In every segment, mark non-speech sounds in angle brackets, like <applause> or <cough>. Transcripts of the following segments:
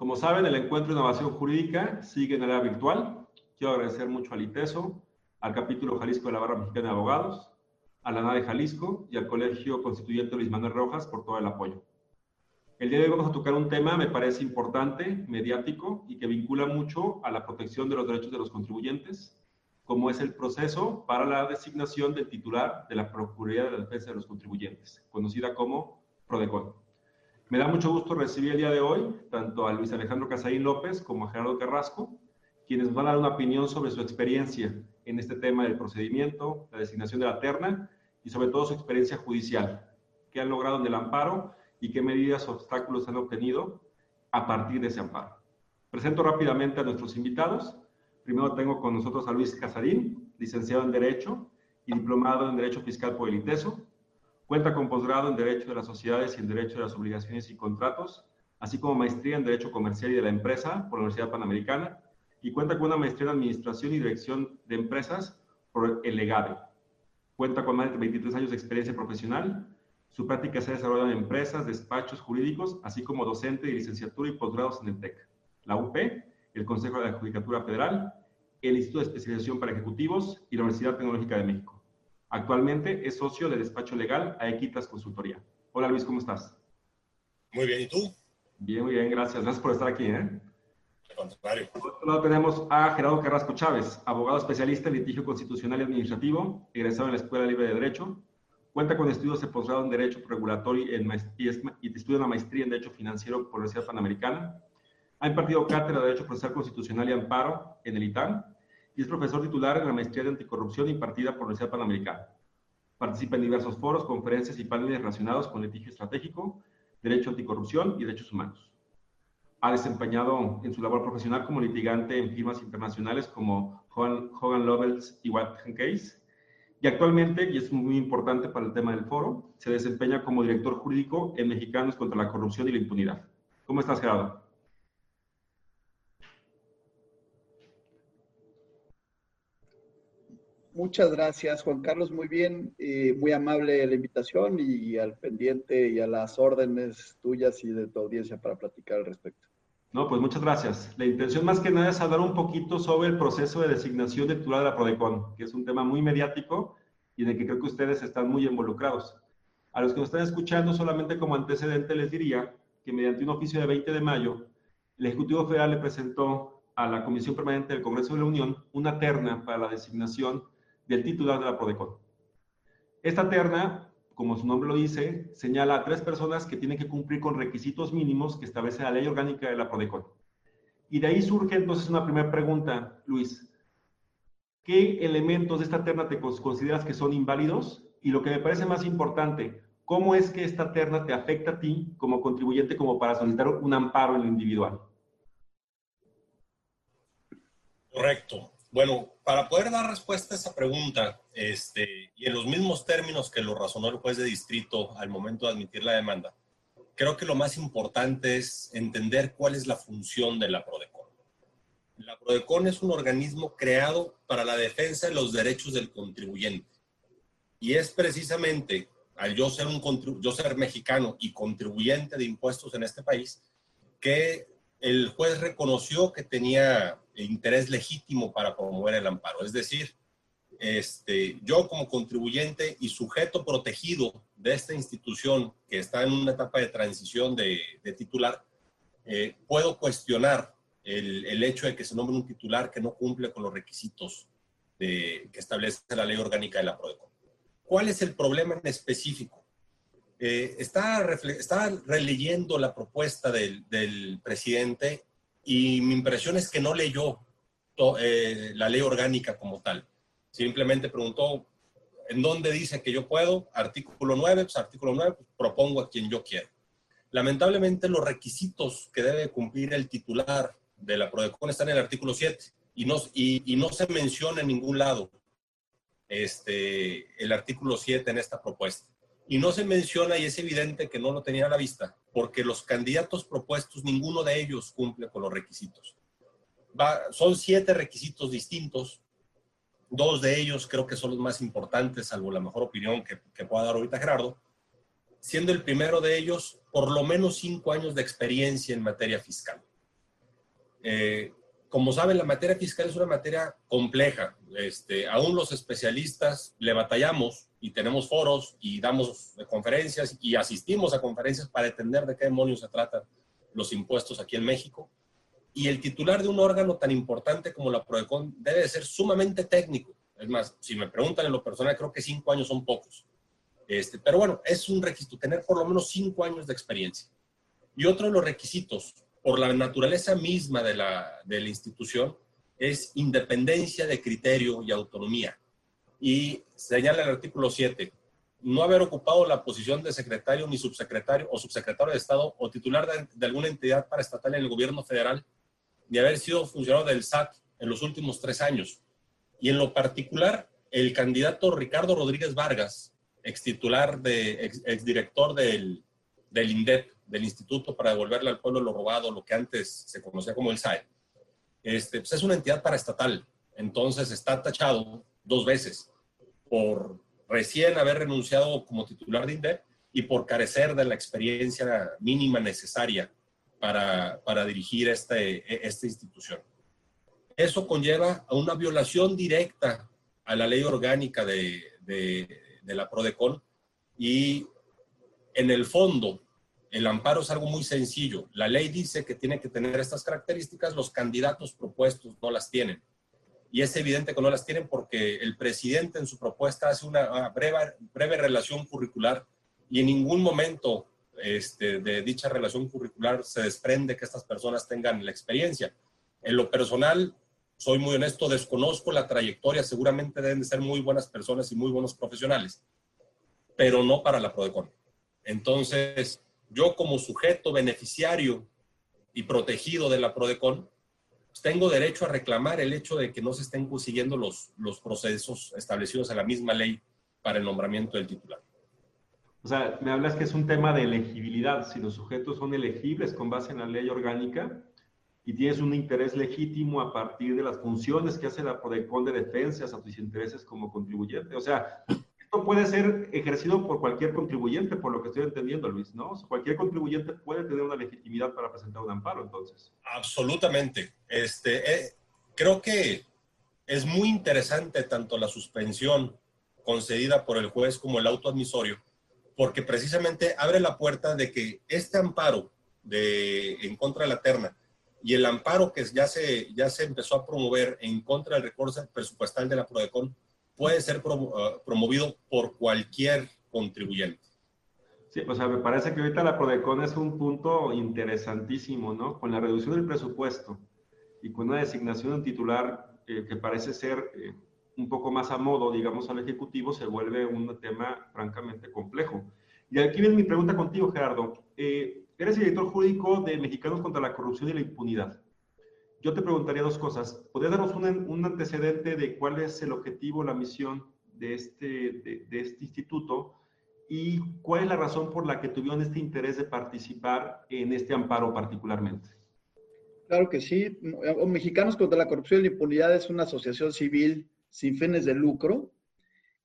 Como saben, el Encuentro de Innovación Jurídica sigue en la era virtual. Quiero agradecer mucho al ITESO, al capítulo Jalisco de la Barra Mexicana de Abogados, a la NADE Jalisco y al Colegio Constituyente Luis Manuel Rojas por todo el apoyo. El día de hoy vamos a tocar un tema, me parece importante, mediático y que vincula mucho a la protección de los derechos de los contribuyentes, como es el proceso para la designación del titular de la Procuraduría de la Defensa de los Contribuyentes, conocida como PRODECON. Me da mucho gusto recibir el día de hoy tanto a Luis Alejandro Casaín López como a Gerardo Carrasco, quienes van a dar una opinión sobre su experiencia en este tema del procedimiento, la designación de la terna y sobre todo su experiencia judicial, qué han logrado en el amparo y qué medidas o obstáculos han obtenido a partir de ese amparo. Presento rápidamente a nuestros invitados. Primero tengo con nosotros a Luis Casarín, licenciado en Derecho y diplomado en Derecho Fiscal por el ITESO. Cuenta con posgrado en Derecho de las Sociedades y en Derecho de las Obligaciones y Contratos, así como maestría en Derecho Comercial y de la Empresa por la Universidad Panamericana, y cuenta con una maestría en Administración y Dirección de Empresas por el LEGADE. Cuenta con más de 23 años de experiencia profesional, su práctica se ha desarrollado en empresas, despachos jurídicos, así como docente de licenciatura y posgrados en el TEC, la UP, el Consejo de la Judicatura Federal, el Instituto de Especialización para Ejecutivos y la Universidad Tecnológica de México. Actualmente es socio de despacho legal a Equitas Consultoría. Hola Luis, ¿cómo estás? Muy bien, ¿y tú? Bien, muy bien, gracias. Gracias por estar aquí. ¿eh? Al contrario. Por otro lado tenemos a Gerardo Carrasco Chávez, abogado especialista en litigio constitucional y administrativo, egresado en la Escuela Libre de Derecho, Cuenta con estudios de posgrado en Derecho Regulatorio y, y estudia una maestría en Derecho Financiero por la Universidad Panamericana. Ha impartido cátedra de Derecho Procesal Constitucional y Amparo en el ITAM y es profesor titular en la maestría de Anticorrupción impartida por la Universidad Panamericana. Participa en diversos foros, conferencias y paneles relacionados con litigio estratégico, derecho anticorrupción y derechos humanos. Ha desempeñado en su labor profesional como litigante en firmas internacionales como Hogan, Hogan Lovells y Watson Case, y actualmente, y es muy importante para el tema del foro, se desempeña como director jurídico en Mexicanos contra la Corrupción y la Impunidad. ¿Cómo estás, Gerardo? Muchas gracias, Juan Carlos. Muy bien, eh, muy amable la invitación y, al pendiente y a las órdenes tuyas y de tu audiencia para platicar al respecto. No, pues muchas gracias. La intención más que nada es hablar un poquito sobre el proceso de designación de titular de la PRODECON, que es un tema muy mediático y en el que creo que ustedes están muy involucrados. A los que nos están escuchando, solamente como antecedente les diría que mediante un oficio de 20 de mayo, el Ejecutivo Federal le presentó a la Comisión Permanente del Congreso de la Unión una terna para la designación del titular de la PRODECON. Esta terna como su nombre lo dice, señala a tres personas que tienen que cumplir con requisitos mínimos que establece la ley orgánica de la PRODECON. Y de ahí surge entonces una primera pregunta, Luis. ¿Qué elementos de esta terna te consideras que son inválidos? Y lo que me parece más importante, ¿cómo es que esta terna te afecta a ti como contribuyente como para solicitar un amparo en lo individual? Correcto. Bueno, para poder dar respuesta a esa pregunta, este, y en los mismos términos que lo razonó el juez de distrito al momento de admitir la demanda, creo que lo más importante es entender cuál es la función de la PRODECON. La PRODECON es un organismo creado para la defensa de los derechos del contribuyente. Y es precisamente al yo ser, un, yo ser mexicano y contribuyente de impuestos en este país, que el juez reconoció que tenía interés legítimo para promover el amparo. Es decir, este, yo como contribuyente y sujeto protegido de esta institución que está en una etapa de transición de, titular, eh, puedo cuestionar el, hecho de que se nombre un titular que no cumple con los requisitos que establece la ley orgánica de la PRODECON. ¿Cuál es el problema en específico? Eh, está, está releyendo la propuesta del, del presidente y mi impresión es que no leyó eh, la ley orgánica como tal. Simplemente preguntó, ¿en dónde dice que yo puedo? Artículo 9, pues artículo 9, pues, propongo a quien yo quiero. Lamentablemente, los requisitos que debe cumplir el titular de la PRODECON están en el artículo 7 y no, y, no se menciona en ningún lado este, el artículo 7 en esta propuesta. Y no se menciona, y es evidente que no lo tenía a la vista, porque los candidatos propuestos, ninguno de ellos cumple con los requisitos. son siete requisitos distintos. Dos de ellos creo que son los más importantes, salvo la mejor opinión que, que pueda dar ahorita Gerardo, siendo el primero de ellos por lo menos cinco años de experiencia en materia fiscal. Eh, como saben, la materia fiscal es una materia compleja. Este, aún los especialistas le batallamos y tenemos foros y damos conferencias y asistimos a conferencias para entender de qué demonios se tratan los impuestos aquí en México. Y el titular de un órgano tan importante como la PRODECON debe ser sumamente técnico. Es más, si me preguntan en lo personal, creo que cinco años son pocos. Este, pero bueno, es un requisito, tener por lo menos cinco años de experiencia. Y otro de los requisitos por la naturaleza misma de la, de la institución, es independencia de criterio y autonomía. Y señala el artículo 7, no haber ocupado la posición de secretario ni subsecretario o subsecretario de Estado o titular de, de alguna entidad paraestatal en el gobierno federal, ni haber sido funcionario del SAT en los últimos tres años. Y en lo particular, el candidato Ricardo Rodríguez Vargas, ex titular de, ex, ex director del, del INDEP, del Instituto para devolverle al pueblo lo robado, lo que antes se conocía como el SAE, este, pues es una entidad paraestatal. Entonces está tachado dos veces por recién haber renunciado como titular de INDEP y por carecer de la experiencia mínima necesaria para, para dirigir este, esta institución. Eso conlleva a una violación directa a la ley orgánica de, de, de la PRODECON y en el fondo el amparo es algo muy sencillo. La ley dice que tiene que tener estas características, los candidatos propuestos no las tienen. Y es evidente que no las tienen porque el presidente en su propuesta hace una breve, breve relación curricular y en ningún momento este, de dicha relación curricular se desprende que estas personas tengan la experiencia. En lo personal, soy muy honesto, desconozco la trayectoria, seguramente deben de ser muy buenas personas y muy buenos profesionales, pero no para la PRODECON. Entonces, yo como sujeto beneficiario y protegido de la PRODECON, pues, tengo derecho a reclamar el hecho de que no se estén siguiendo los, los procesos establecidos en la misma ley para el nombramiento del titular. O sea, me hablas que es un tema de elegibilidad. Si los sujetos son elegibles con base en la ley orgánica y tienes un interés legítimo a partir de las funciones que hace la PRODECON de defensas a tus intereses como contribuyente. O sea, esto puede ser ejercido por cualquier contribuyente, por lo que estoy entendiendo, Luis, ¿no? cualquier contribuyente puede tener una legitimidad para presentar un amparo, entonces. Absolutamente. Este, eh, creo que es muy interesante tanto la suspensión concedida por el juez como el auto admisorio, porque precisamente abre la puerta de que este amparo de, en contra de la terna y el amparo que ya se, ya se empezó a promover en contra del recurso presupuestal de la PRODECON puede ser ah, promovido por cualquier contribuyente. Sí, o sea, me parece que ahorita la PRODECON es un punto interesantísimo, ¿no? Con la reducción del presupuesto y con una designación de un titular eh, que parece ser eh, un poco más a modo, digamos, al Ejecutivo, se vuelve un tema francamente complejo. Y aquí viene mi pregunta contigo, Gerardo. Eh, eres director jurídico de Mexicanos contra la Corrupción y la Impunidad yo te preguntaría dos cosas. ¿Podrías darnos un, antecedente de cuál es el objetivo, la misión de este, de, este instituto y cuál es la razón por la que tuvieron este interés de participar en este amparo particularmente? Claro que sí. Mexicanos contra la Corrupción y la Impunidad es una asociación civil sin fines de lucro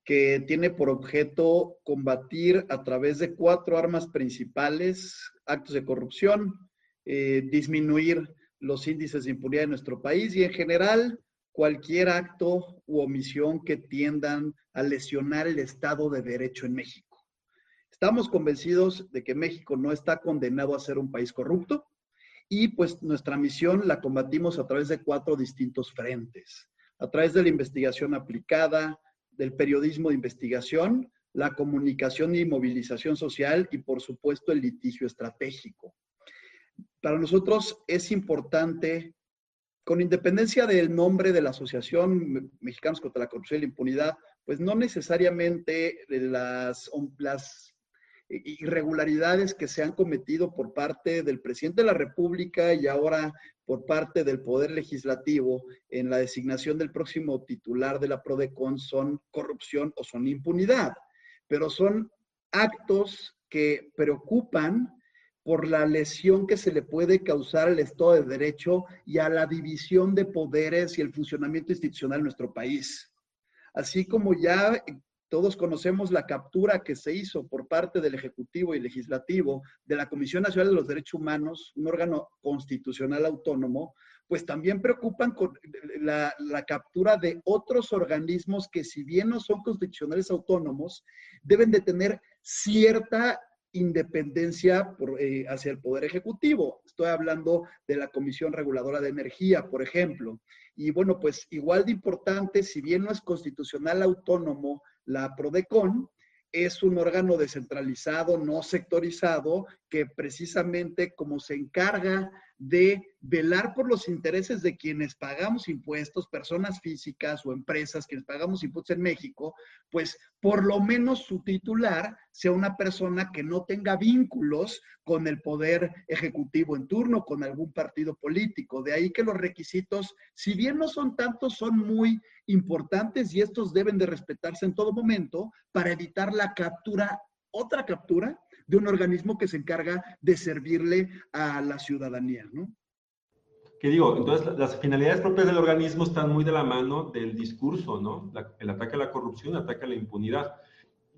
que tiene por objeto combatir a través de cuatro armas principales actos de corrupción, eh, disminuir los índices de impunidad en nuestro país y en general cualquier acto u omisión que tiendan a lesionar el Estado de Derecho en México. Estamos convencidos de que México no está condenado a ser un país corrupto y pues nuestra misión la combatimos a través de cuatro distintos frentes. A través de la investigación aplicada, del periodismo de investigación, la comunicación y movilización social y por supuesto el litigio estratégico. Para nosotros es importante, con independencia del nombre de la Asociación Mexicanos contra la Corrupción y la Impunidad, pues no necesariamente las, las irregularidades que se han cometido por parte del presidente de la República y ahora por parte del Poder Legislativo en la designación del próximo titular de la PRODECON son corrupción o son impunidad, pero son actos que preocupan por la lesión que se le puede causar al Estado de Derecho y a la división de poderes y el funcionamiento institucional en nuestro país. Así como ya todos conocemos la captura que se hizo por parte del Ejecutivo y Legislativo de la Comisión Nacional de los Derechos Humanos, un órgano constitucional autónomo, pues también preocupan con la, captura de otros organismos que si bien no son constitucionales autónomos, deben de tener cierta independencia eh, hacia el Poder Ejecutivo. Estoy hablando de la Comisión Reguladora de Energía, por ejemplo. Y bueno, pues igual de importante, si bien no es constitucional autónomo, la PRODECON es un órgano descentralizado, no sectorizado, que precisamente como se encarga de velar por los intereses de quienes pagamos impuestos, personas físicas o empresas, quienes pagamos impuestos en México, pues por lo menos su titular sea una persona que no tenga vínculos con el poder ejecutivo en turno, con algún partido político. De ahí que los requisitos, si bien no son tantos, son muy importantes y estos deben de respetarse en todo momento para evitar la captura, otra captura de un organismo que se encarga de servirle a la ciudadanía, ¿no? ¿Qué digo? Entonces, las finalidades propias del organismo están muy de la mano del discurso, ¿no? el ataque a la corrupción, el ataque a la impunidad.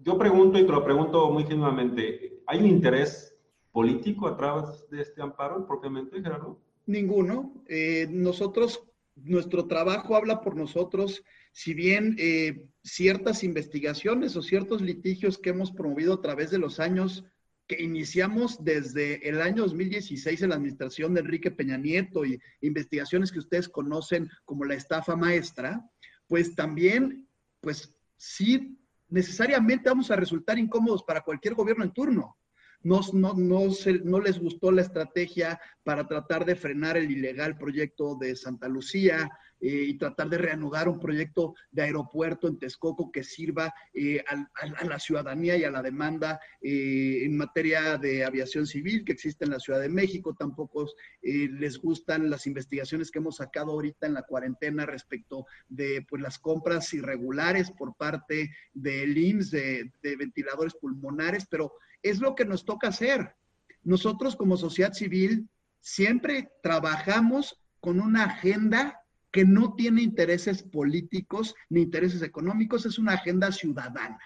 Yo pregunto, y te lo pregunto muy genuinamente, ¿hay un interés político a través de este amparo propiamente, Gerardo? Ninguno. Eh, nosotros, nuestro trabajo habla por nosotros. Si bien eh, ciertas investigaciones o ciertos litigios que hemos promovido a través de los años que iniciamos desde el año 2016 en la administración de Enrique Peña Nieto y investigaciones que ustedes conocen como la estafa maestra, pues también, pues sí, necesariamente vamos a resultar incómodos para cualquier gobierno en turno. No, no, no, no, les gustó la estrategia para tratar de frenar el ilegal proyecto de Santa Lucía, eh, y tratar de reanudar un proyecto de aeropuerto en Texcoco que sirva eh, a, la ciudadanía y a la demanda eh, en materia de aviación civil que existe en la Ciudad de México. Tampoco les gustan las investigaciones que hemos sacado ahorita en la cuarentena respecto de pues, las compras irregulares por parte del IMSS de, de ventiladores pulmonares, pero es lo que nos toca hacer. Nosotros como sociedad civil siempre trabajamos con una agenda que no tiene intereses políticos ni intereses económicos, es una agenda ciudadana.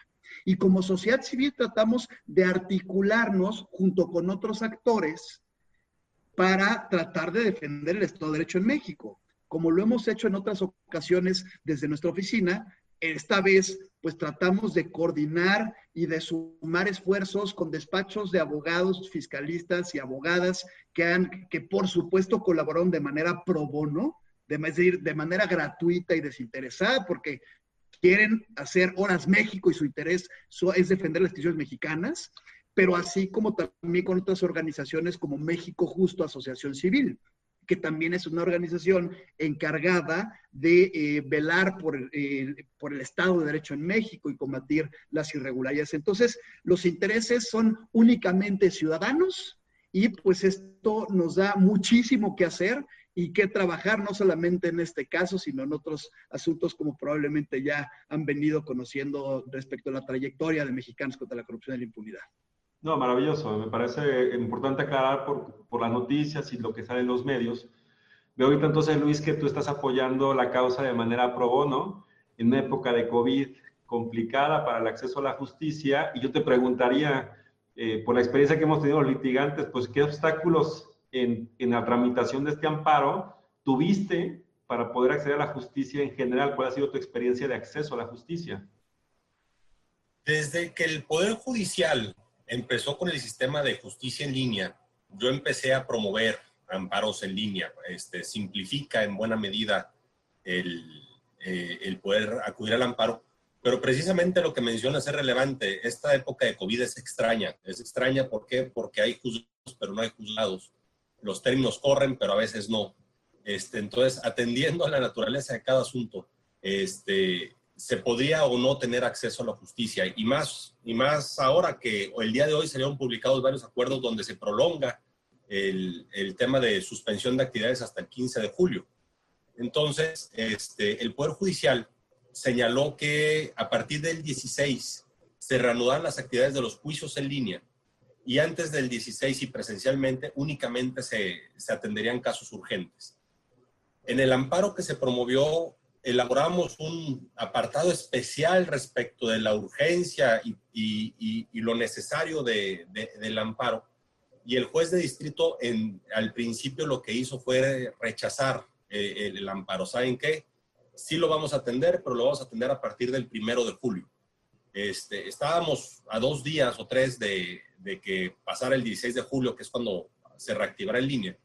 Y como sociedad civil tratamos de articularnos junto con otros actores para tratar de defender el Estado de Derecho en México, como lo hemos hecho en otras ocasiones desde nuestra oficina. Esta vez, pues tratamos de coordinar y de sumar esfuerzos con despachos de abogados, fiscalistas y abogadas que han, que por supuesto colaboraron de manera pro bono de, manera gratuita y desinteresada, porque quieren hacer Horas México y su interés es defender las instituciones mexicanas, pero así como también con otras organizaciones como México Justo Asociación Civil, que también es una organización encargada de eh, velar por, por el Estado de Derecho en México y combatir las irregularidades. Entonces, los intereses son únicamente ciudadanos y pues esto nos da muchísimo que hacer y que trabajar no solamente en este caso, sino en otros asuntos como probablemente ya han venido conociendo respecto a la trayectoria de mexicanos contra la corrupción y la impunidad. No, maravilloso. Me parece importante aclarar por, por las noticias y lo que sale en los medios. Veo ahorita entonces, Luis, que tú estás apoyando la causa de manera pro bono en una época de COVID complicada para el acceso a la justicia. Y yo te preguntaría, eh, por la experiencia que hemos tenido los litigantes, pues qué obstáculos en, la tramitación de este amparo tuviste para poder acceder a la justicia en general? ¿Cuál ha sido tu experiencia de acceso a la justicia? Desde que el Poder Judicial empezó con el sistema de justicia en línea, yo empecé a promover amparos en línea. Este, simplifica en buena medida el, eh, el poder acudir al amparo. Pero precisamente lo que mencionas es relevante. Esta época de COVID es extraña. Es extraña ¿por qué? porque hay juzgados, pero no hay juzgados los términos corren, pero a veces no. Este, entonces, atendiendo a la naturaleza de cada asunto, este, se podría o no tener acceso a la justicia. Y más, y más ahora que el día de hoy salieron publicados varios acuerdos donde se prolonga el, tema de suspensión de actividades hasta el 15 de julio. Entonces, este, el Poder Judicial señaló que a partir del 16 se reanudan las actividades de los juicios en línea y antes del 16 y presencialmente únicamente se, se atenderían casos urgentes. En el amparo que se promovió, elaboramos un apartado especial respecto de la urgencia y, y, y, lo necesario de, de, del amparo. Y el juez de distrito en, al principio lo que hizo fue rechazar eh, el, el, amparo. ¿Saben qué? Sí lo vamos a atender, pero lo vamos a atender a partir del primero de julio. Este, estábamos a dos días o tres de, de que pasara el 16 de julio, que es cuando se reactivará en línea.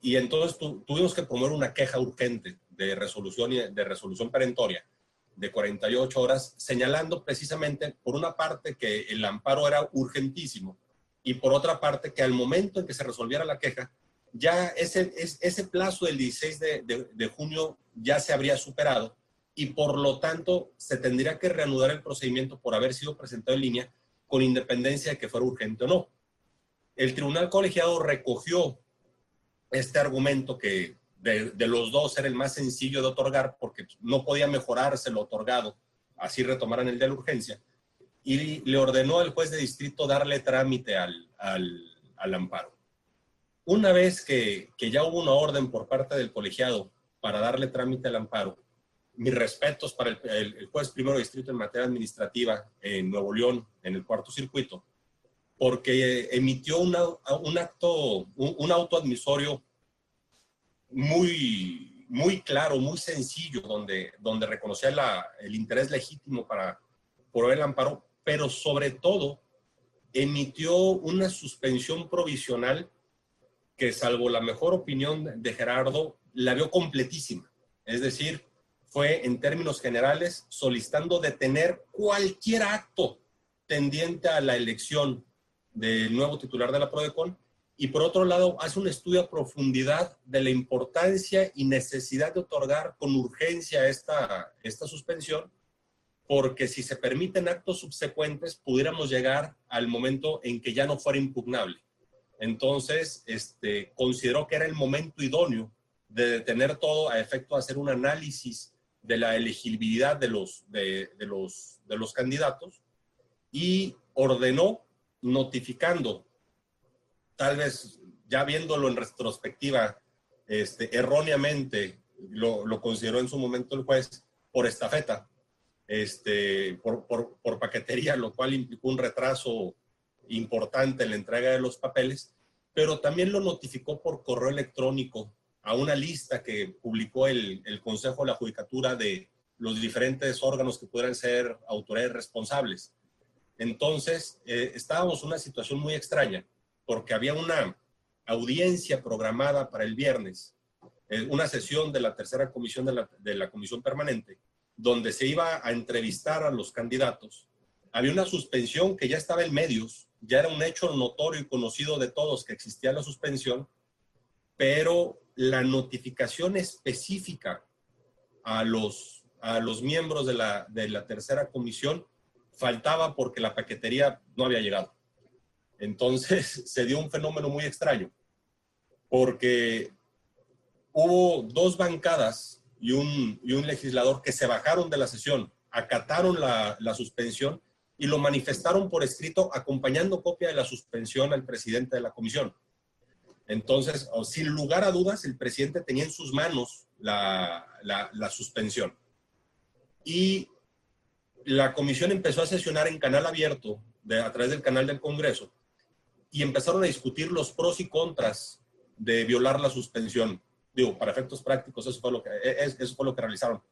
Y entonces tu, tuvimos que promover una queja urgente de resolución, de resolución perentoria de 48 horas, señalando precisamente, por una parte, que el amparo era urgentísimo y por otra parte, que al momento en que se resolviera la queja, ya ese, ese plazo del 16 de, de, de junio ya se habría superado y por lo tanto se tendría que reanudar el procedimiento por haber sido presentado en línea con independencia de que fuera urgente o no. El tribunal colegiado recogió este argumento que de, los dos era el más sencillo de otorgar porque no podía mejorarse lo otorgado, así retomaran el de la urgencia, y le ordenó al juez de distrito darle trámite al, al, al amparo. Una vez que, que ya hubo una orden por parte del colegiado para darle trámite al amparo, mis respetos para el, el, juez primero distrito en materia administrativa en Nuevo León, en el cuarto circuito, porque emitió un acto, un, auto admisorio muy, muy claro, muy sencillo, donde, donde reconocía el interés legítimo para por el amparo, pero sobre todo emitió una suspensión provisional que, salvo la mejor opinión de Gerardo, la vio completísima. Es decir, fue en términos generales solicitando detener cualquier acto tendiente a la elección del nuevo titular de la PRODECON y por otro lado hace un estudio a profundidad de la importancia y necesidad de otorgar con urgencia esta, esta suspensión porque si se permiten actos subsecuentes pudiéramos llegar al momento en que ya no fuera impugnable. Entonces, este, consideró que era el momento idóneo de detener todo a efecto de hacer un análisis de la elegibilidad de los, de, los, de los candidatos y ordenó notificando, tal vez ya viéndolo en retrospectiva, este, erróneamente lo, lo, consideró en su momento el juez por estafeta, este, por, por, por paquetería, lo cual implicó un retraso importante en la entrega de los papeles, pero también lo notificó por correo electrónico a una lista que publicó el, el, Consejo de la Judicatura de los diferentes órganos que pudieran ser autoridades responsables. Entonces, eh, estábamos en una situación muy extraña, porque había una audiencia programada para el viernes, eh, una sesión de la tercera comisión de la, de la Comisión Permanente, donde se iba a entrevistar a los candidatos. Había una suspensión que ya estaba en medios, ya era un hecho notorio y conocido de todos que existía la suspensión, pero la notificación específica a los, a los miembros de la, de la tercera comisión faltaba porque la paquetería no había llegado. Entonces <laughs> se dio un fenómeno muy extraño, porque hubo dos bancadas y un, y un legislador que se bajaron de la sesión, acataron la, la suspensión y lo manifestaron por escrito acompañando copia de la suspensión al presidente de la comisión. Entonces, sin lugar a dudas, el presidente tenía en sus manos la, la, suspensión. Y la comisión empezó a sesionar en canal abierto, de, a través del canal del Congreso, y empezaron a discutir los pros y contras de violar la suspensión. Digo, para efectos prácticos, eso fue lo que, e, e, eso fue lo que realizaron.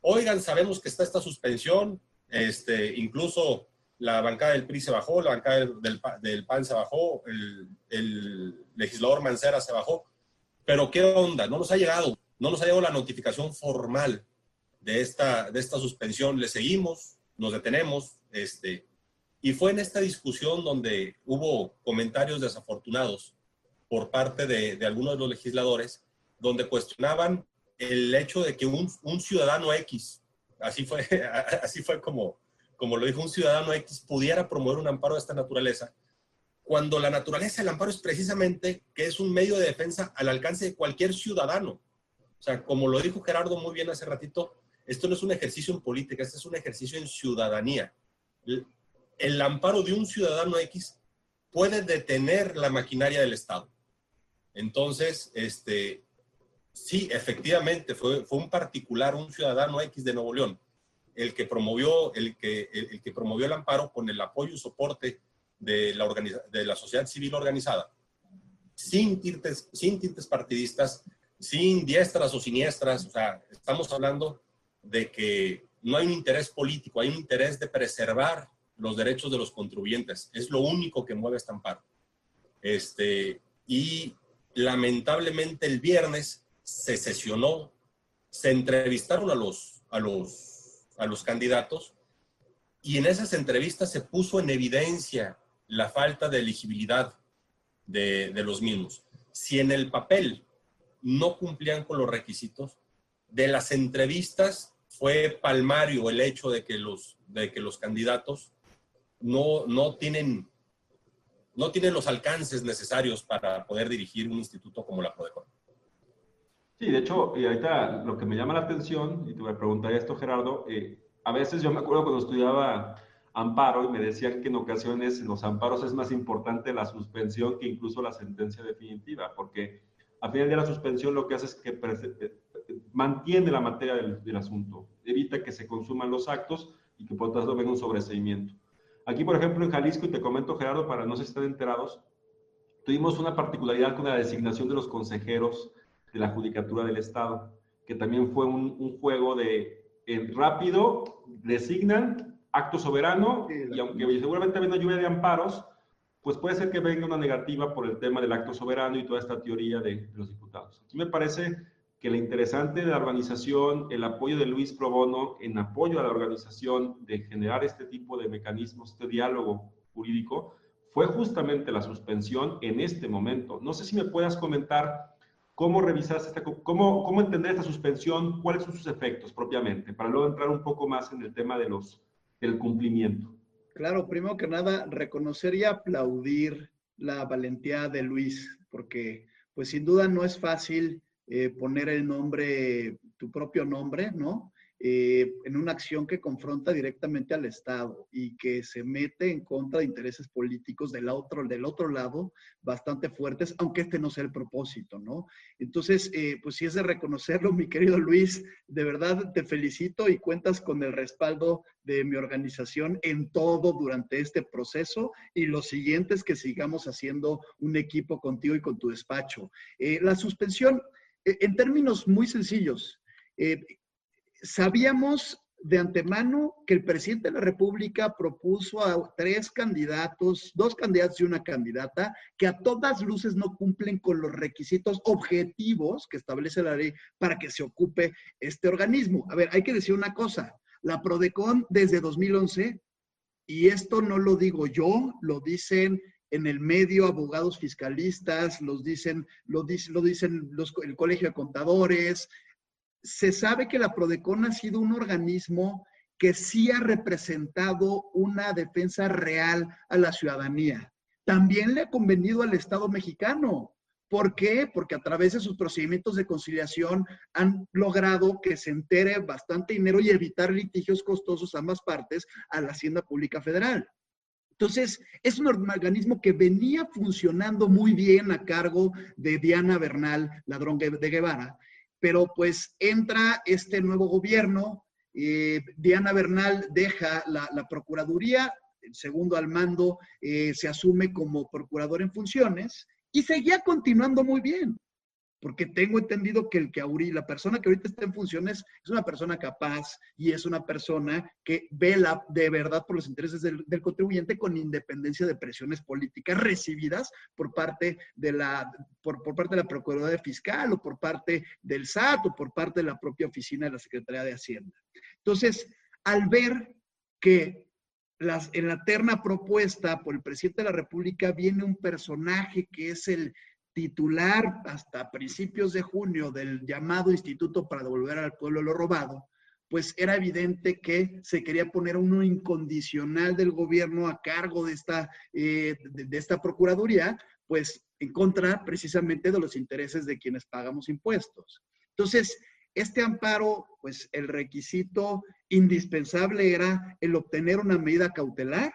Oigan, sabemos que está esta suspensión, este, incluso la bancada del PRI se bajó, la bancada del, del, PAN se bajó, el, legislador Mancera se bajó. Pero ¿qué onda? No nos ha llegado, no nos ha llegado la notificación formal de esta, de esta suspensión. Le seguimos, nos detenemos. Este, y fue en esta discusión donde hubo comentarios desafortunados por parte de, de algunos de los legisladores, donde cuestionaban el hecho de que un, un ciudadano X así fue, <laughs> así fue como, como lo dijo un ciudadano X, pudiera promover un amparo de esta naturaleza, cuando la naturaleza del amparo es precisamente que es un medio de defensa al alcance de cualquier ciudadano. O sea, como lo dijo Gerardo muy bien hace ratito, esto no es un ejercicio en política, este es un ejercicio en ciudadanía. El, amparo de un ciudadano X puede detener la maquinaria del Estado. Entonces, este, sí, efectivamente, fue, fue un particular, un ciudadano X de Nuevo León, el que promovió el, que, el, que promovió el amparo con el apoyo y soporte de la, de la sociedad civil organizada, sin tintes, sin tintes partidistas, sin diestras o siniestras. O sea, estamos hablando de que no hay un interés político, hay un interés de preservar los derechos de los contribuyentes. Es lo único que mueve este amparo. Este, y lamentablemente el viernes se sesionó, se entrevistaron a los, a los, a los candidatos y en esas entrevistas se puso en evidencia la falta de elegibilidad de, de los mismos. Si en el papel no cumplían con los requisitos, de las entrevistas fue palmario el hecho de que los, de que los candidatos no, no, tienen, no tienen los alcances necesarios para poder dirigir un instituto como la PRODECON. Sí, de hecho, y ahorita lo que me llama la atención, y te voy a preguntar esto, Gerardo, eh, a veces yo me acuerdo cuando estudiaba amparo y me decían que en ocasiones en los amparos es más importante la suspensión que incluso la sentencia definitiva, porque a final de la suspensión lo que hace es que eh, mantiene la materia del, del asunto, evita que se consuman los actos y que por tanto venga un sobreseimiento. Aquí, por ejemplo, en Jalisco, y te comento, Gerardo, para no se estén enterados, tuvimos una particularidad con la designación de los consejeros de la Judicatura del Estado, que también fue un, juego de rápido, designan acto soberano, y aunque seguramente venga lluvia de amparos, pues puede ser que venga una negativa por el tema del acto soberano y toda esta teoría de, de los diputados. Aquí me parece que lo interesante de la organización, el apoyo de Luis Probono en apoyo a la organización de generar este tipo de mecanismos, este diálogo jurídico, fue justamente la suspensión en este momento. No sé si me puedas comentar cómo revisaste esta, cómo, cómo entender esta suspensión, cuáles son sus efectos propiamente, para luego entrar un poco más en el tema de los, del cumplimiento. Claro, primero que nada, reconocer y aplaudir la valentía de Luis, porque pues sin duda no es fácil eh, poner el nombre, tu propio nombre, ¿no? Eh, en una acción que confronta directamente al Estado y que se mete en contra de intereses políticos del otro, del otro lado bastante fuertes, aunque este no sea el propósito, ¿no? Entonces, eh, pues si es de reconocerlo, mi querido Luis, de verdad te felicito y cuentas con el respaldo de mi organización en todo durante este proceso y los siguientes que sigamos haciendo un equipo contigo y con tu despacho. la suspensión en términos muy sencillos, eh, sabíamos de antemano que el presidente de la República propuso a tres candidatos, dos candidatos y una candidata, que a todas luces no cumplen con los requisitos objetivos que establece la ley para que se ocupe este organismo. A ver, hay que decir una cosa, la PRODECON desde 2011, y esto no lo digo yo, lo dicen en el medio abogados fiscalistas, los dicen, lo, lo dicen los, el Colegio de Contadores. Se sabe que la PRODECON ha sido un organismo que sí ha representado una defensa real a la ciudadanía. También le ha convenido al Estado mexicano. ¿Por qué? Porque a través de sus procedimientos de conciliación han logrado que se entere bastante dinero y evitar litigios costosos a ambas partes a la Hacienda Pública Federal. Entonces, es un organismo que venía funcionando muy bien a cargo de Diana Bernal, ladrón de Guevara, pero pues entra este nuevo gobierno, eh, Diana Bernal deja la, Procuraduría, el segundo al mando eh, se asume como procurador en funciones y seguía continuando muy bien porque tengo entendido que el que la persona que ahorita está en funciones es una persona capaz y es una persona que vela de verdad por los intereses del, contribuyente con independencia de presiones políticas recibidas por parte de la por, por, parte de la Procuraduría Fiscal o por parte del SAT o por parte de la propia oficina de la Secretaría de Hacienda. Entonces, al ver que las, en la terna propuesta por el presidente de la República viene un personaje que es el titular hasta principios de junio del llamado Instituto para devolver al pueblo lo robado, pues era evidente que se quería poner uno incondicional del gobierno a cargo de esta, eh, de, esta Procuraduría, pues en contra precisamente de los intereses de quienes pagamos impuestos. Entonces, este amparo, pues el requisito indispensable era el obtener una medida cautelar,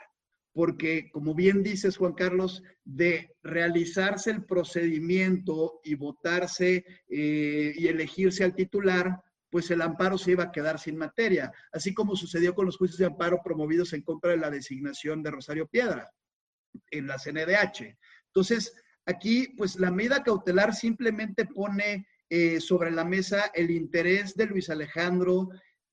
porque como bien dices, Juan Carlos, de realizarse el procedimiento y votarse eh, y elegirse al titular, pues el amparo se iba a quedar sin materia, así como sucedió con los juicios de amparo promovidos en contra de la designación de Rosario Piedra en la CNDH. Entonces, aquí, pues la medida cautelar simplemente pone eh, sobre la mesa el interés de Luis Alejandro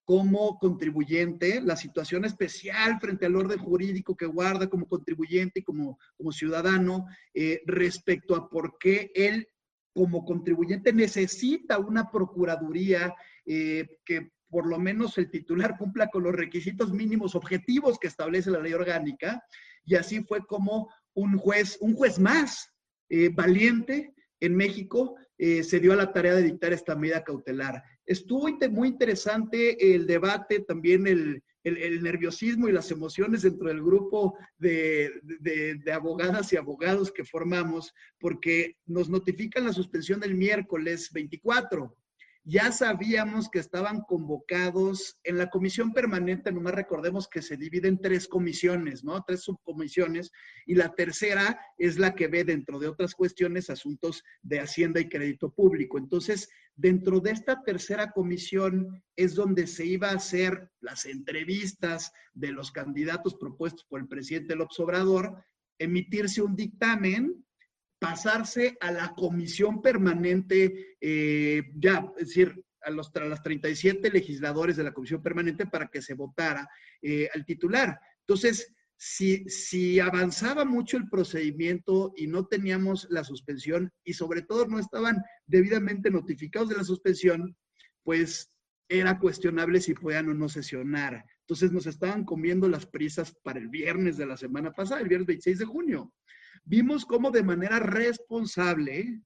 como contribuyente, la situación especial frente al orden jurídico que guarda como contribuyente y como, ciudadano eh, respecto a por qué él como contribuyente necesita una procuraduría eh, que por lo menos el titular <laughs> cumpla con los requisitos mínimos objetivos que establece la ley orgánica. Y así fue como un juez, un juez más eh, valiente en México se dio a la tarea de dictar esta medida cautelar. Estuvo muy interesante el debate, también el, nerviosismo y las emociones dentro del grupo de, de, abogadas y abogados que formamos, porque nos notifican la suspensión del miércoles 24 ya sabíamos que estaban convocados en la comisión permanente, nomás recordemos que se divide en tres comisiones, ¿no? Tres subcomisiones, y la tercera es la que ve dentro de otras cuestiones asuntos de Hacienda y Crédito Público. Entonces, dentro de esta tercera comisión es donde se iba a hacer las entrevistas de los candidatos propuestos por el presidente López Obrador, emitirse un dictamen pasarse a la comisión permanente, eh, ya, es decir, a los, a las 37 legisladores de la comisión permanente para que se votara eh, al titular. Entonces, si, si avanzaba mucho el procedimiento y no teníamos la suspensión y sobre todo no estaban debidamente notificados de la suspensión, pues era cuestionable si podían o no sesionar. Entonces nos estaban comiendo las prisas para el viernes de la semana pasada, el viernes 26 de junio vimos cómo de manera responsable,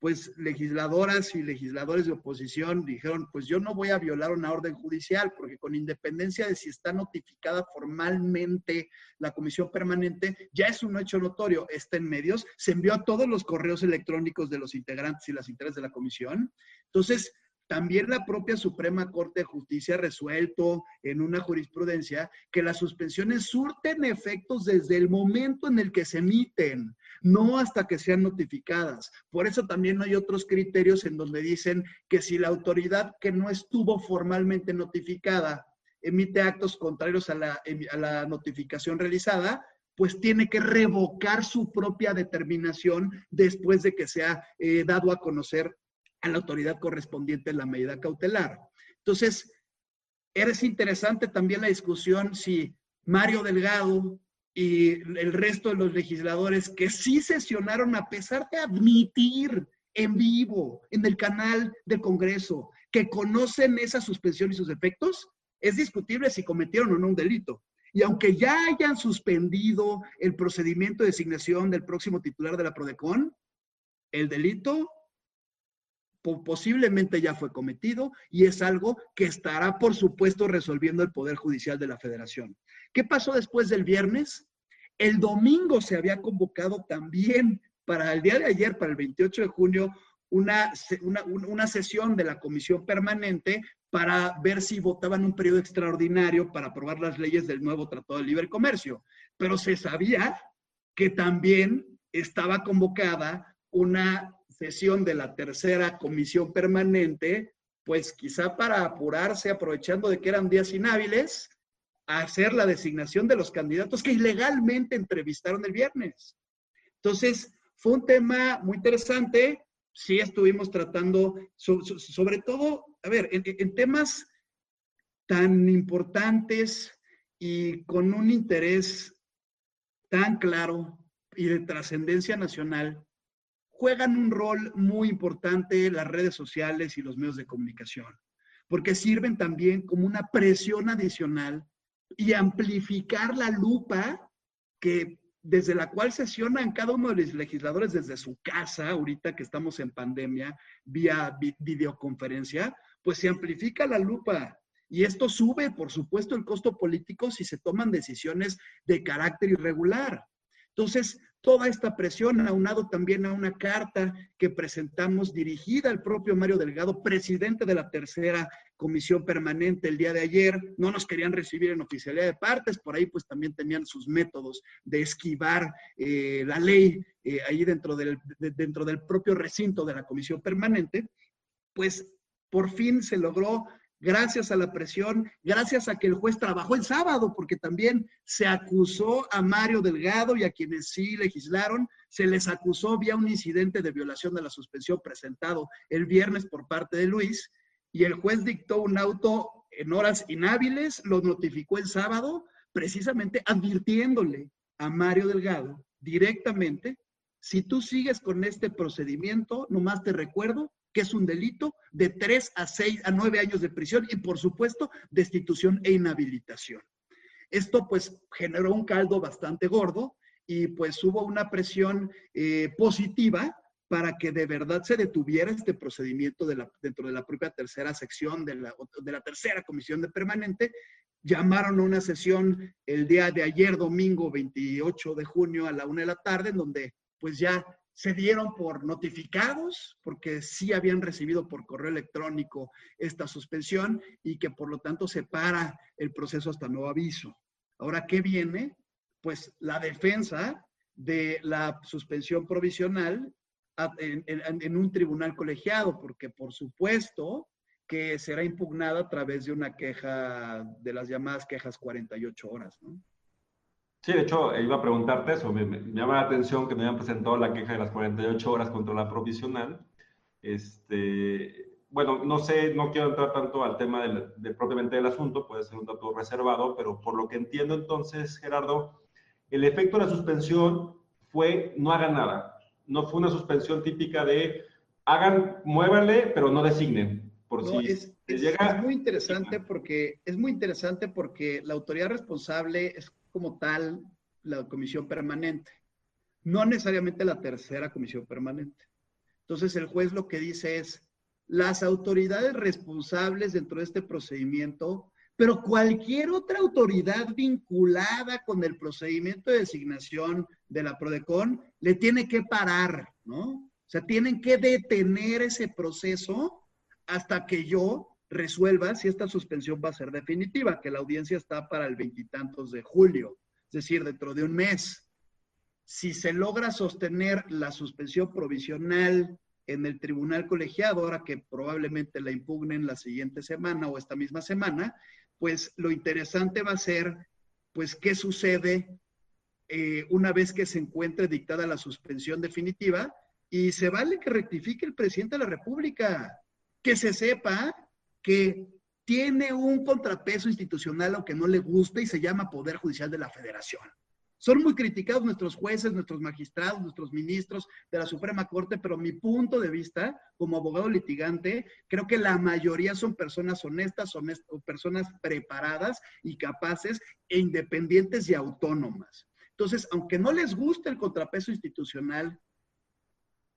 pues legisladoras y legisladores de oposición dijeron, pues yo no voy a violar una orden judicial, porque con independencia de si está notificada formalmente la comisión permanente, ya es un hecho notorio, está en medios, se envió a todos los correos electrónicos de los integrantes y las integrantes de la comisión. Entonces, también la propia Suprema Corte de Justicia ha resuelto en una jurisprudencia que las suspensiones surten efectos desde el momento en el que se emiten, no hasta que sean notificadas. Por eso también hay otros criterios en donde dicen que si la autoridad que no estuvo formalmente notificada emite actos contrarios a la, notificación realizada, pues tiene que revocar su propia determinación después de que sea eh, dado a conocer a la autoridad correspondiente en la medida cautelar. Entonces, es interesante también la discusión si Mario Delgado y el resto de los legisladores que sí sesionaron a pesar de admitir en vivo en el canal del Congreso que conocen esa suspensión y sus efectos, es discutible si cometieron o no un delito. Y aunque ya hayan suspendido el procedimiento de designación del próximo titular de la PRODECON, el delito posiblemente ya fue cometido y es algo que estará, por supuesto, resolviendo el Poder Judicial de la Federación. ¿Qué pasó después del viernes? El domingo se había convocado también para el día de ayer, para el 28 de junio, una, una, sesión de la comisión permanente para ver si votaban un periodo extraordinario para aprobar las leyes del nuevo Tratado de Libre Comercio. Pero se sabía que también estaba convocada una sesión de la tercera comisión permanente, pues quizá para apurarse, aprovechando de que eran días inhábiles, a hacer la designación de los candidatos que ilegalmente entrevistaron el viernes. Entonces, fue un tema muy interesante. Sí estuvimos tratando, sobre todo, a ver, en temas tan importantes y con un interés tan claro y de trascendencia nacional, juegan un rol muy importante las redes sociales y los medios de comunicación, porque sirven también como una presión adicional y amplificar la lupa que desde la cual sesionan cada uno de los legisladores desde su casa, ahorita que estamos en pandemia, vía videoconferencia, pues se amplifica la lupa Y esto sube, por supuesto, el costo político si se toman decisiones de carácter irregular. Entonces, toda esta presión, aunado también a una carta que presentamos dirigida al propio Mario Delgado, presidente de la tercera comisión permanente el día de ayer, no nos querían recibir en oficialidad de partes, por ahí pues también tenían sus métodos de esquivar eh, la ley eh, ahí dentro del, dentro del propio recinto de la comisión permanente, pues por fin se logró gracias a la presión, gracias a que el juez trabajó el sábado, porque también se acusó a Mario Delgado y a quienes sí legislaron, se les acusó vía un incidente de violación de la suspensión presentado el viernes por parte de Luis, y el juez dictó un auto en horas inhábiles, lo notificó el sábado, precisamente advirtiéndole a Mario Delgado directamente, si tú sigues con este procedimiento, nomás te recuerdo que es un delito de tres a seis a nueve años de prisión y por supuesto destitución e inhabilitación. Esto pues generó un caldo bastante gordo y pues hubo una presión eh, positiva para que de verdad se detuviera este procedimiento de la, dentro de la propia tercera sección de la, de la tercera comisión de permanente. Llamaron a una sesión el día de ayer, domingo 28 de junio a la una de la tarde, en donde pues ya se dieron por notificados porque sí habían recibido por correo electrónico esta suspensión y que por lo tanto se para el proceso hasta nuevo aviso. Ahora, ¿qué viene? Pues la defensa de la suspensión provisional en, un tribunal colegiado, porque por supuesto que será impugnada a través de una queja de las llamadas quejas 48 horas, ¿no? Sí, de hecho, iba a preguntarte eso. Me, llama la atención que me habían presentado la queja de las 48 horas contra la provisional. Este, bueno, no sé, no quiero entrar tanto al tema del, propiamente del asunto, puede ser un dato reservado, pero por lo que entiendo entonces, Gerardo, el efecto de la suspensión fue no hagan nada. No fue una suspensión típica de hagan, muévanle, pero no designen. Por si es, llega... es muy interesante porque es muy interesante porque la autoridad responsable es como tal la comisión permanente, no necesariamente la tercera comisión permanente. Entonces el juez lo que dice es, las autoridades responsables dentro de este procedimiento, pero cualquier otra autoridad vinculada con el procedimiento de designación de la PRODECON le tiene que parar, ¿no? O sea, tienen que detener ese proceso hasta que yo resuelva si esta suspensión va a ser definitiva, que la audiencia está para el veintitantos de julio, es decir, dentro de un mes. Si se logra sostener la suspensión provisional en el tribunal colegiado, ahora que probablemente la impugnen la siguiente semana o esta misma semana, pues lo interesante va a ser, pues, qué sucede eh, una vez que se encuentre dictada la suspensión definitiva y se vale que rectifique el presidente de la República, que se sepa que tiene un contrapeso institucional aunque no le guste y se llama Poder Judicial de la Federación. Son muy criticados nuestros jueces, nuestros magistrados, nuestros ministros de la Suprema Corte, pero mi punto de vista como abogado litigante, creo que la mayoría son personas honestas, personas preparadas y capaces e independientes y autónomas. Entonces, aunque no les guste el contrapeso institucional,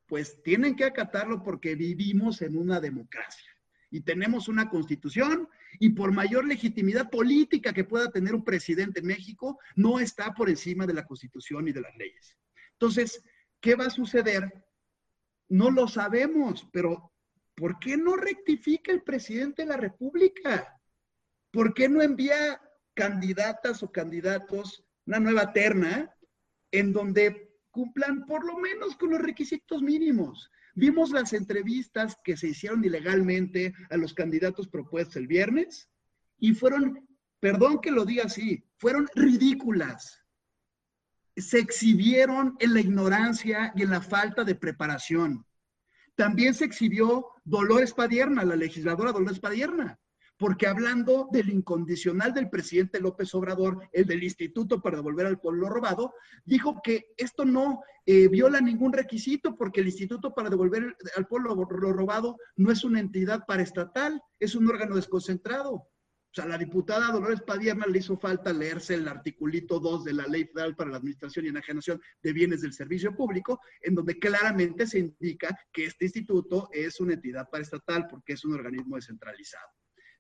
pues tienen que acatarlo porque vivimos en una democracia y tenemos una constitución y por mayor legitimidad política que pueda tener un presidente en México, no está por encima de la constitución y de las leyes. Entonces, ¿qué va a suceder? No lo sabemos, pero ¿por qué no rectifica el presidente de la República? ¿Por qué no envía candidatas o candidatos, una nueva terna, en donde cumplan por lo menos con los requisitos mínimos? Vimos las entrevistas que se hicieron ilegalmente a los candidatos propuestos el viernes y fueron, perdón que lo diga así, fueron ridículas. Se exhibieron en la ignorancia y en la falta de preparación. También se exhibió Dolores Padierna, la legisladora Dolores Padierna, porque hablando del incondicional del presidente López Obrador, el del Instituto para devolver al pueblo robado, dijo que esto no eh, viola ningún requisito porque el Instituto para devolver al pueblo lo robado no es una entidad paraestatal, es un órgano desconcentrado. O sea, la diputada Dolores Padierna le hizo falta leerse el articulito 2 de la Ley Federal para la Administración y Enajenación de Bienes del Servicio Público, en donde claramente se indica que este instituto es una entidad paraestatal porque es un organismo descentralizado.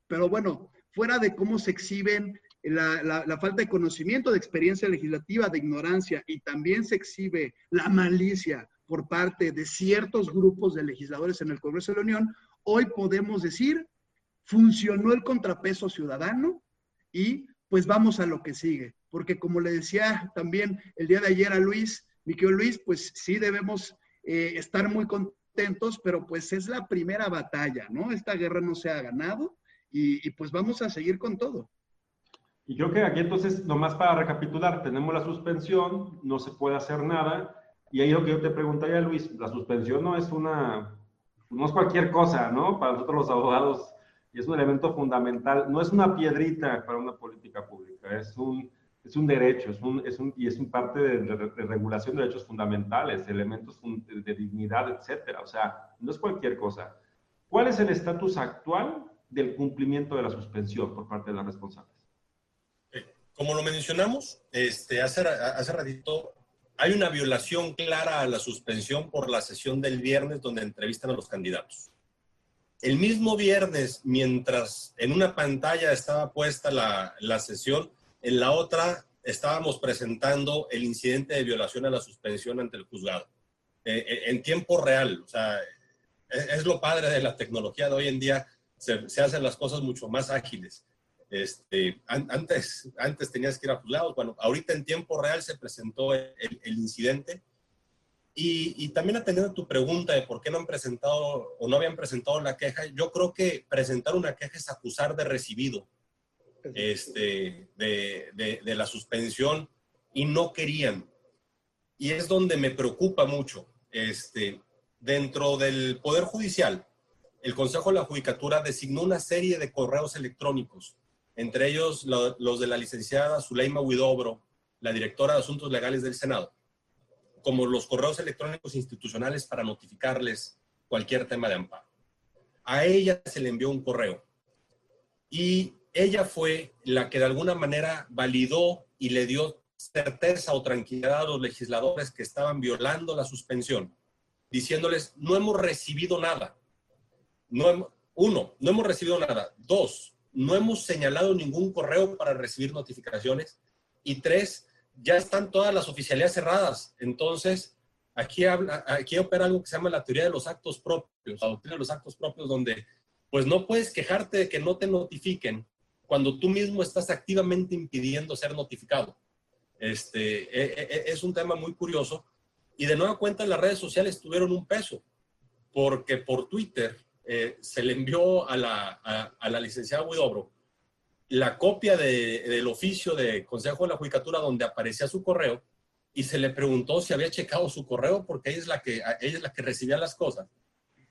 Pero bueno, fuera de cómo se exhiben la, falta de conocimiento, de experiencia legislativa, de ignorancia, y también se exhibe la malicia por parte de ciertos grupos de legisladores en el Congreso de la Unión, hoy podemos decir, funcionó el contrapeso ciudadano y pues vamos a lo que sigue. Porque como le decía también el día de ayer a Luis, mi Luis, pues sí debemos eh, estar muy contentos, pero pues es la primera batalla, ¿no? Esta guerra no se ha ganado y, pues vamos a seguir con todo. Y creo que aquí entonces, nomás para recapitular, tenemos la suspensión, no se puede hacer nada, y ahí lo que yo te preguntaría, Luis, la suspensión no es una, no es cualquier cosa, ¿no? Para nosotros los abogados, es un elemento fundamental, no es una piedrita para una política pública, es un, es un derecho, es un, y es un parte de, regulación de derechos fundamentales, elementos de dignidad, etcétera. O sea, no es cualquier cosa. ¿Cuál es el estatus actual del cumplimiento de la suspensión por parte de las responsables? Como lo mencionamos, este, hace, hace ratito, hay una violación clara a la suspensión por la sesión del viernes donde entrevistan a los candidatos. El mismo viernes, mientras en una pantalla estaba puesta la, la sesión, en la otra estábamos presentando el incidente de violación a la suspensión ante el juzgado. Eh, en tiempo real, o sea, es, lo padre de la tecnología de hoy en día, se, hacen las cosas mucho más ágiles. Este, antes, antes tenías que ir a juzgados, bueno, ahorita en tiempo real se presentó el, incidente. Y, y, también atendiendo a tu pregunta de por qué no han presentado o no habían presentado la queja, yo creo que presentar una queja es acusar de recibido este, de, de, de la suspensión y no querían. Y es donde me preocupa mucho. Este, dentro del Poder Judicial, el Consejo de la Judicatura designó una serie de correos electrónicos, entre ellos los de la licenciada Zuleima Huidobro, la directora de Asuntos Legales del Senado, como los correos electrónicos institucionales para notificarles cualquier tema de amparo. A ella se le envió un correo y ella fue la que de alguna manera validó y le dio certeza o tranquilidad a los legisladores que estaban violando la suspensión, diciéndoles, no hemos recibido nada no, uno, no hemos recibido nada. Dos, no hemos señalado ningún correo para recibir notificaciones. Y tres, ya están todas las oficialidades cerradas. Entonces, aquí, aquí opera algo que se llama la teoría de los actos propios, la doctrina de los actos propios, donde pues no puedes quejarte de que no te notifiquen cuando tú mismo estás activamente impidiendo ser notificado. Este, e, e, e, es un tema muy curioso. Y de nueva cuenta, las redes sociales tuvieron un peso, porque por Twitter eh, se le envió a la, a, la licenciada Huidobro la copia del oficio de Consejo de la Judicatura donde aparecía su correo y se le preguntó si había checado su correo porque ella es la que, ella es la que recibía las cosas.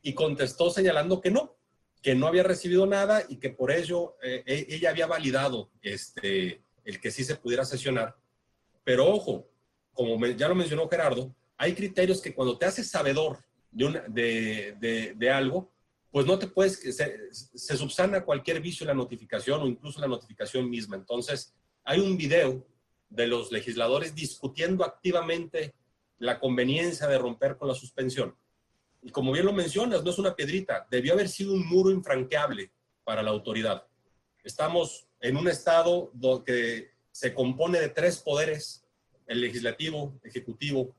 Y contestó señalando que no, que no había recibido nada y que por ello eh, e, ella había validado este, el que sí se pudiera sesionar. Pero ojo, como ya lo mencionó Gerardo, hay criterios que cuando te haces sabedor de, una, de, de, de algo, pues no te puedes, se, subsana cualquier vicio en la notificación o incluso la notificación misma. Entonces, hay un video de los legisladores discutiendo activamente la conveniencia de romper con la suspensión. Y como bien lo mencionas, no es una piedrita, debió haber sido un muro infranqueable para la autoridad. Estamos en un estado que se compone de tres poderes, el legislativo, ejecutivo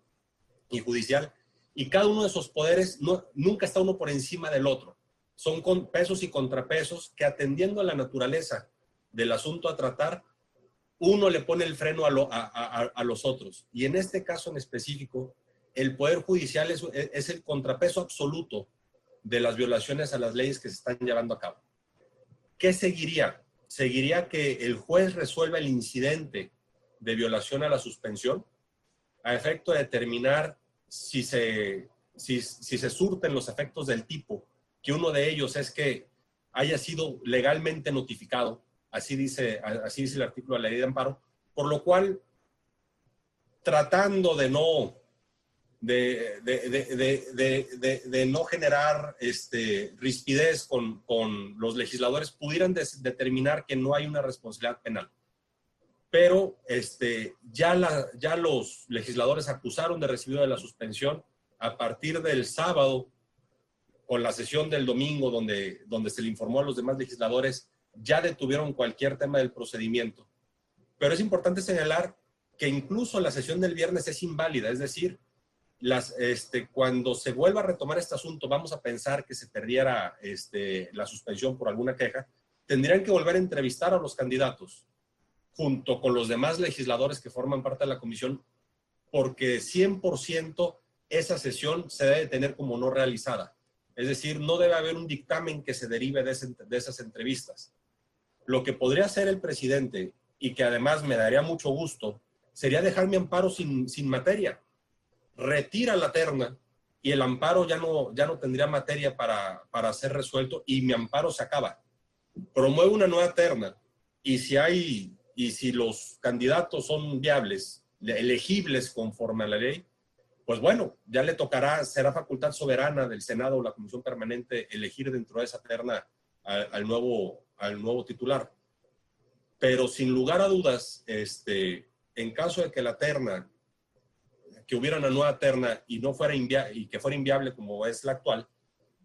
y judicial, y cada uno de esos poderes nunca está uno por encima del otro son pesos y contrapesos que atendiendo a la naturaleza del asunto a tratar, uno le pone el freno a, los otros. Y en este caso en específico, el Poder Judicial es, el contrapeso absoluto de las violaciones a las leyes que se están llevando a cabo. ¿Qué seguiría? Seguiría que el juez resuelva el incidente de violación a la suspensión a efecto de determinar si se, si se surten los efectos del tipo que uno de ellos es que haya sido legalmente notificado, así dice, así dice el artículo de la ley de amparo, por lo cual, tratando de no, de, de, no generar este, rispidez con, con los legisladores, pudieran determinar que no hay una responsabilidad penal. Pero este, ya, la, ya los legisladores acusaron de recibido de la suspensión a partir del sábado con la sesión del domingo donde, donde se le informó a los demás legisladores, ya detuvieron cualquier tema del procedimiento. Pero es importante señalar que incluso la sesión del viernes es inválida, es decir, las, este, cuando se vuelva a retomar este asunto, vamos a pensar que se perdiera este, la suspensión por alguna queja, tendrían que volver a entrevistar a los candidatos junto con los demás legisladores que forman parte de la comisión, porque 100% esa sesión se debe tener como no realizada. Es decir, no debe haber un dictamen que se derive de, esas entrevistas. Lo que podría hacer el presidente, y que además me daría mucho gusto, sería dejar mi amparo sin, sin materia. Retira la terna y el amparo ya no, ya no tendría materia para, para ser resuelto y mi amparo se acaba. Promueve una nueva terna y si hay y si los candidatos son viables, elegibles conforme a la ley, pues bueno, ya le tocará, será facultad soberana del Senado o la Comisión Permanente elegir dentro de esa terna al, nuevo, al nuevo titular. Pero sin lugar a dudas, este, en caso de que la terna, que hubiera una nueva terna y no fuera inviable, y que fuera inviable como es la actual,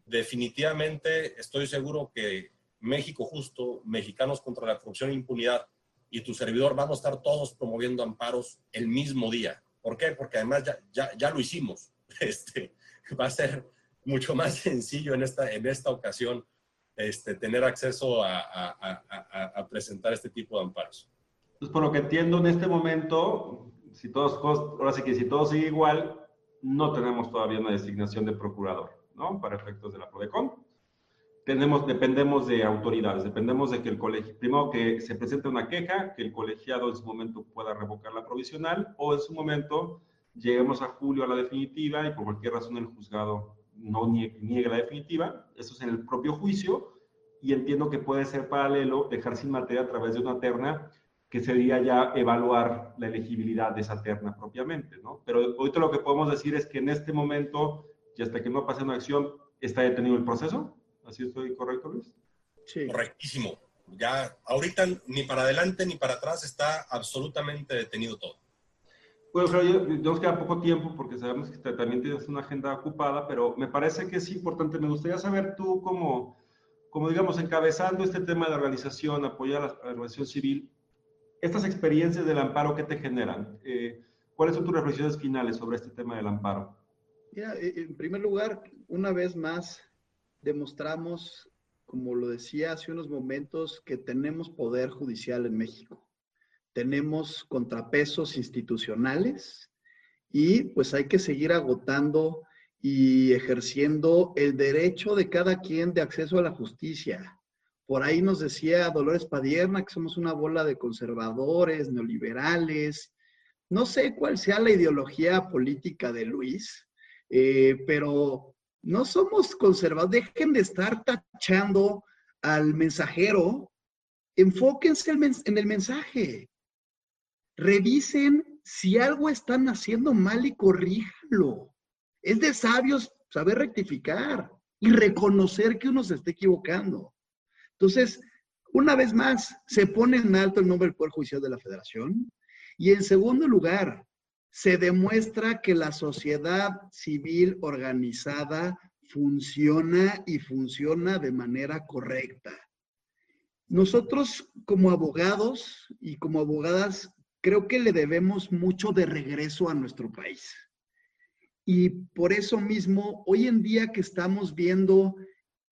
definitivamente estoy seguro que México Justo, Mexicanos contra la Corrupción e Impunidad y tu servidor vamos a estar todos promoviendo amparos el mismo día. ¿Por qué? Porque además ya, ya, ya lo hicimos. <laughs> Este, va a ser mucho más <laughs> sencillo en esta, en esta ocasión este, tener acceso a, presentar este tipo de amparos. Pues por lo que entiendo en este momento, si todos, ahora sí que si todo sigue igual, no tenemos todavía una designación de procurador, ¿no? Para efectos de la PRODECON tenemos, dependemos de autoridades, dependemos de que el colegio, primero que se presente una queja, que el colegiado en su momento pueda revocar la provisional o en su momento lleguemos a julio a la definitiva y por cualquier razón el juzgado no niegue, la definitiva. Eso es en el propio juicio y entiendo que puede ser paralelo dejar sin materia a través de una terna que sería ya evaluar la elegibilidad de esa terna propiamente, ¿no? Pero ahorita lo que podemos decir es que en este momento, y hasta que no pase una acción, está detenido el proceso. ¿Así estoy correcto, Luis? Sí. Correctísimo. Ya ahorita ni para adelante ni para atrás está absolutamente detenido todo. Bueno, pero nos queda poco tiempo porque sabemos que también tienes una agenda ocupada, pero me parece que es importante. Me gustaría saber tú como, como digamos, encabezando este tema de organización, apoyar a la, organización civil, estas experiencias del amparo, ¿qué te generan? Eh, ¿Cuáles son tus reflexiones finales sobre este tema del amparo? Mira, eh, en primer lugar, una vez más, demostramos, como lo decía hace unos momentos, que tenemos poder judicial en México. Tenemos contrapesos institucionales y pues hay que seguir agotando y ejerciendo el derecho de cada quien de acceso a la justicia. Por ahí nos decía Dolores Padierna que somos una bola de conservadores, neoliberales. No sé cuál sea la ideología política de Luis, eh, pero no somos conservadores. Dejen de estar tachando al mensajero. Enfóquense en el mensaje. Revisen si algo están haciendo mal y corríjanlo. Es de sabios saber rectificar y reconocer que uno se está equivocando. Entonces, una vez más, se pone en alto el nombre del Poder Judicial de la Federación. Y en segundo lugar, se demuestra que la sociedad civil organizada funciona y funciona de manera correcta. Nosotros como abogados y como abogadas creo que le debemos mucho de regreso a nuestro país. Y por eso mismo, hoy en día que estamos viendo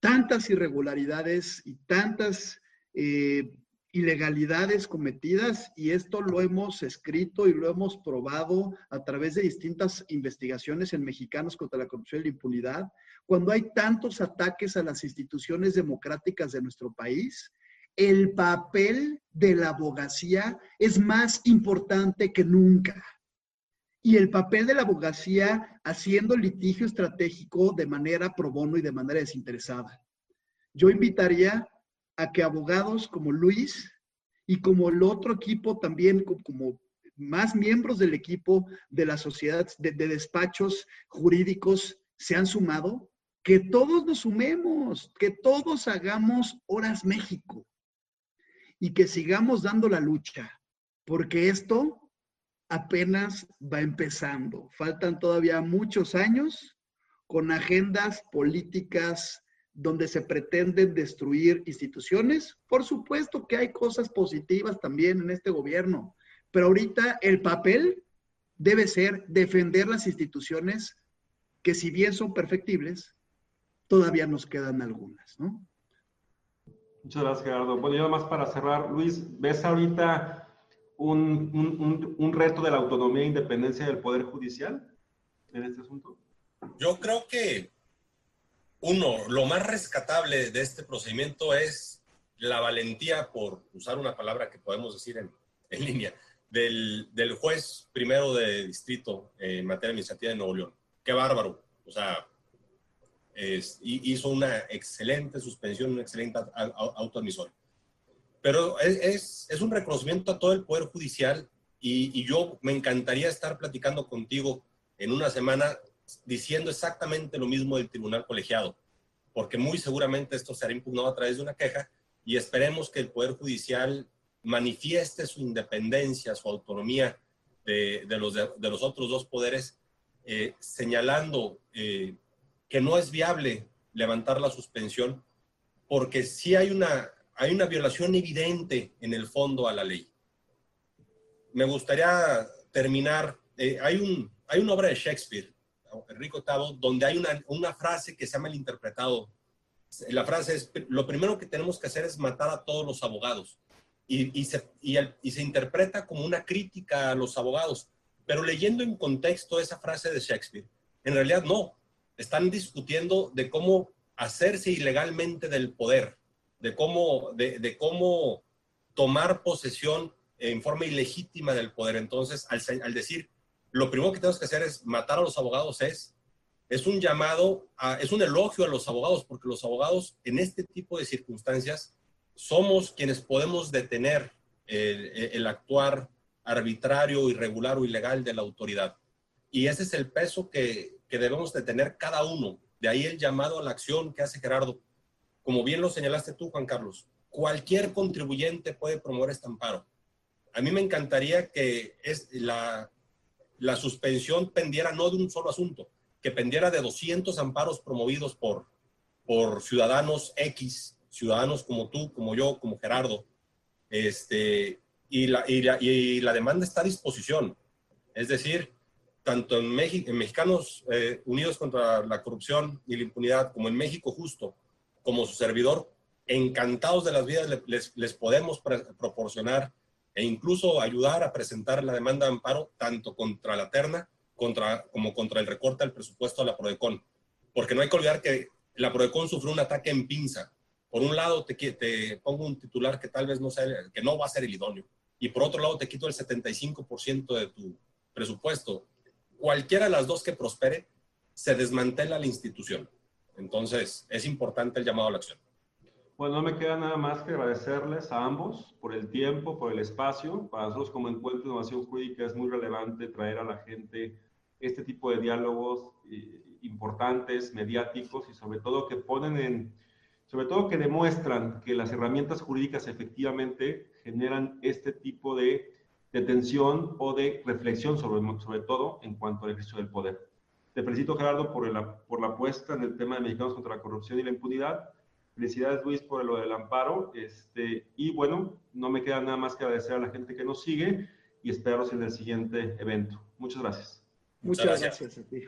tantas irregularidades y tantas eh, ilegalidades cometidas y esto lo hemos escrito y lo hemos probado a través de distintas investigaciones en Mexicanos contra la corrupción y la impunidad. Cuando hay tantos ataques a las instituciones democráticas de nuestro país, el papel de la abogacía es más importante que nunca. Y el papel de la abogacía haciendo litigio estratégico de manera pro bono y de manera desinteresada. Yo invitaría a que abogados como Luis y como el otro equipo también, como más miembros del equipo de la sociedad de, despachos jurídicos se han sumado, que todos nos sumemos, que todos hagamos Horas México y que sigamos dando la lucha, porque esto apenas va empezando. Faltan todavía muchos años con agendas políticas donde se pretenden destruir instituciones. Por supuesto que hay cosas positivas también en este gobierno, pero ahorita el papel debe ser defender las instituciones que si bien son perfectibles, todavía nos quedan algunas, ¿no? Muchas gracias, Gerardo. Bueno, yo más para cerrar, Luis, ¿ves ahorita un, un, un, reto de la autonomía e independencia del Poder Judicial en este asunto? Yo creo que, uno, lo más rescatable de este procedimiento es la valentía, por usar una palabra que podemos decir en, en línea, del, del, juez primero de distrito en materia administrativa de Nuevo León. Qué bárbaro. O sea, hizo una excelente suspensión, un excelente autoadmisor. Pero es, es, un reconocimiento a todo el Poder Judicial y, yo me encantaría estar platicando contigo en una semana diciendo exactamente lo mismo del Tribunal Colegiado, porque muy seguramente esto será impugnado a través de una queja y esperemos que el Poder Judicial manifieste su independencia, su autonomía de, los, de, los, otros dos poderes, eh, señalando eh, que no es viable levantar la suspensión porque sí hay una, hay una violación evidente en el fondo a la ley. Me gustaría terminar, eh, hay, un, hay una obra de Shakespeare, Enrico Tavo, donde hay una, una frase que se llama el interpretado. La frase es, lo primero que tenemos que hacer es matar a todos los abogados. Y, y, se, y, se interpreta como una crítica a los abogados. Pero leyendo en contexto esa frase de Shakespeare, en realidad no, están discutiendo de cómo hacerse ilegalmente del poder, de cómo, de, cómo tomar posesión en forma ilegítima del poder. Entonces, al, decir, lo primero que tenemos que hacer es matar a los abogados, es, es un llamado, es un elogio a los abogados, porque los abogados en este tipo de circunstancias somos quienes podemos detener el, actuar arbitrario, irregular o ilegal de la autoridad. Y ese es el peso que, que debemos de tener cada uno. De ahí el llamado a la acción que hace Gerardo. Como bien lo señalaste tú, Juan Carlos, cualquier contribuyente puede promover este amparo. A mí me encantaría que es la, la suspensión pendiera no de un solo asunto, que pendiera de 200 amparos promovidos por, por ciudadanos X, ciudadanos como tú, como yo, como Gerardo. Este, y, la, y, la, y la demanda está a disposición. Es decir, tanto en, México, en Mexicanos eh, Unidos contra la Corrupción y la Impunidad, como en México Justo, como su servidor, encantados de las vidas les, les podemos proporcionar e incluso ayudar a presentar la demanda de amparo tanto contra la terna contra, como contra el recorte al presupuesto de la PRODECON. Porque no hay que olvidar que la PRODECON sufrió un ataque en pinza. Por un lado te, te pongo un titular que tal vez no sea, que no va a ser el idóneo. Y por otro lado te quito el 75% de tu presupuesto cualquiera de las dos que prospere, se desmantela la institución. Entonces, es importante el llamado a la acción. Bueno, no me queda nada más que agradecerles a ambos por el tiempo, por el espacio. Para nosotros como Encuentro de Innovación Jurídica es muy relevante traer a la gente este tipo de diálogos eh, importantes, mediáticos y sobre todo que ponen en, sobre todo que demuestran que las herramientas jurídicas efectivamente generan este tipo de tensión o de reflexión sobre, sobre todo en cuanto al ejercicio del poder. Te felicito, Gerardo, por, el, por la apuesta en el tema de Mexicanos contra la Corrupción y la Impunidad. Felicidades, Luis, por lo del amparo. Este, y bueno, no me queda nada más que agradecer a la gente que nos sigue y esperaros en el siguiente evento. Muchas gracias. Muchas, gracias. gracias a ti.